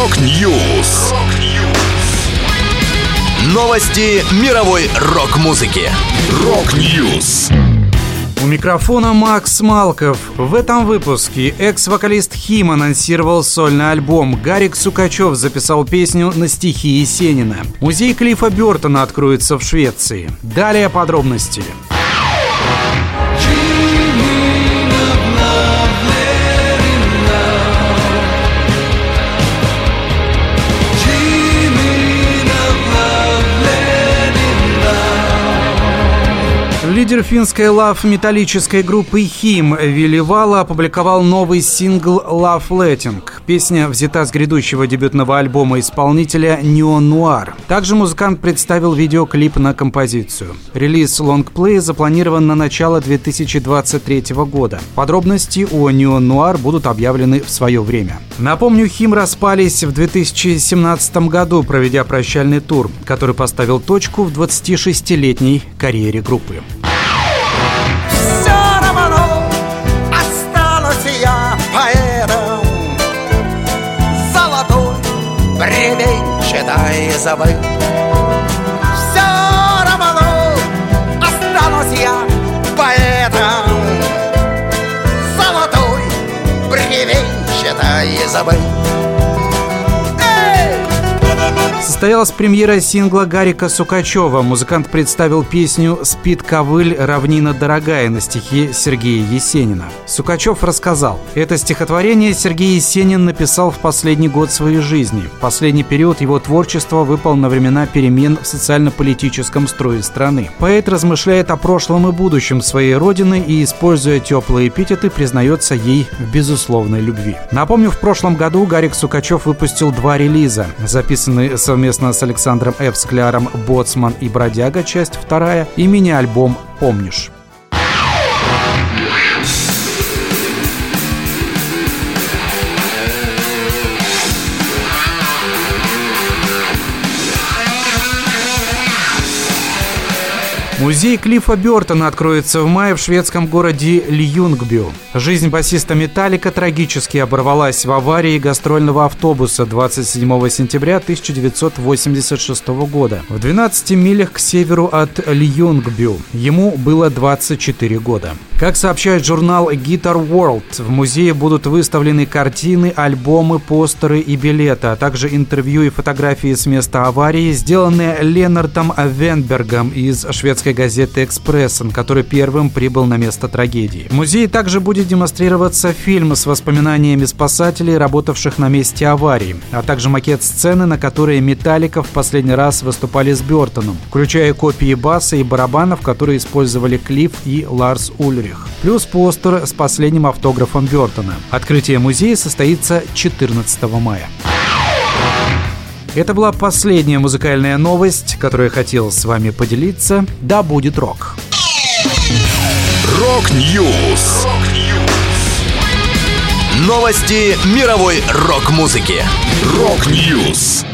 Rock News. Новости мировой рок-музыки. Rock News. У микрофона Макс Малков. В этом выпуске экс-вокалист HIM анонсировал сольный альбом. Гарик Сукачев записал песню на стихи Есенина. Музей Клиффа Бертона откроется в Швеции. Далее подробности. Лидер финской лав-металлической группы Хим Вилливала опубликовал новый сингл «Love Letting». Песня взята с грядущего дебютного альбома исполнителя Neon Noir. Также музыкант представил видеоклип на композицию. Релиз лонгплея запланирован на начало 2023 года. Подробности о Neon Noir будут объявлены в свое время. Напомню, Хим распались в 2017 году, проведя прощальный тур, который поставил точку в 26-летней карьере группы. Бревенчатой забыть. Все равно останусь я поэтом Золотой бревенчатой забыть. Состоялась премьера сингла Гарика Сукачева. Музыкант представил песню «Спит ковыль, равнина дорогая» на стихи Сергея Есенина. Сукачев рассказал, это стихотворение Сергей Есенин написал в последний год своей жизни. В последний период его творчества выпал на времена перемен в социально-политическом строе страны. Поэт размышляет о прошлом и будущем своей родины и, используя теплые эпитеты, признается ей в безусловной любви. Напомню, в прошлом году Гарик Сукачев выпустил два релиза, записанные совместно совместно с Александром Ф. Скляром «Боцман и бродяга», часть вторая, и мини-альбом «Помнишь». Музей Клиффа Бертона откроется в мае в шведском городе Льюнгбю. Жизнь басиста «Металлика» трагически оборвалась в аварии гастрольного автобуса 27 сентября 1986 года в 12 милях к северу от Льюнгбю. Ему было 24 года. Как сообщает журнал Guitar World, в музее будут выставлены картины, альбомы, постеры и билеты, а также интервью и фотографии с места аварии, сделанные Ленартом Венбергом из шведской газеты «Экспрессен», который первым прибыл на место трагедии. В музее также будет демонстрироваться фильм с воспоминаниями спасателей, работавших на месте аварии, а также макет сцены, на которой Металлика в последний раз выступали с Бертоном, включая копии баса и барабанов, которые использовали Клифф и Ларс Ульрих условиях. Плюс постер с последним автографом Бертона. Открытие музея состоится 14 мая. Это была последняя музыкальная новость, которую я хотел с вами поделиться. Да будет рок. Rock News. Новости мировой рок-музыки. Rock News.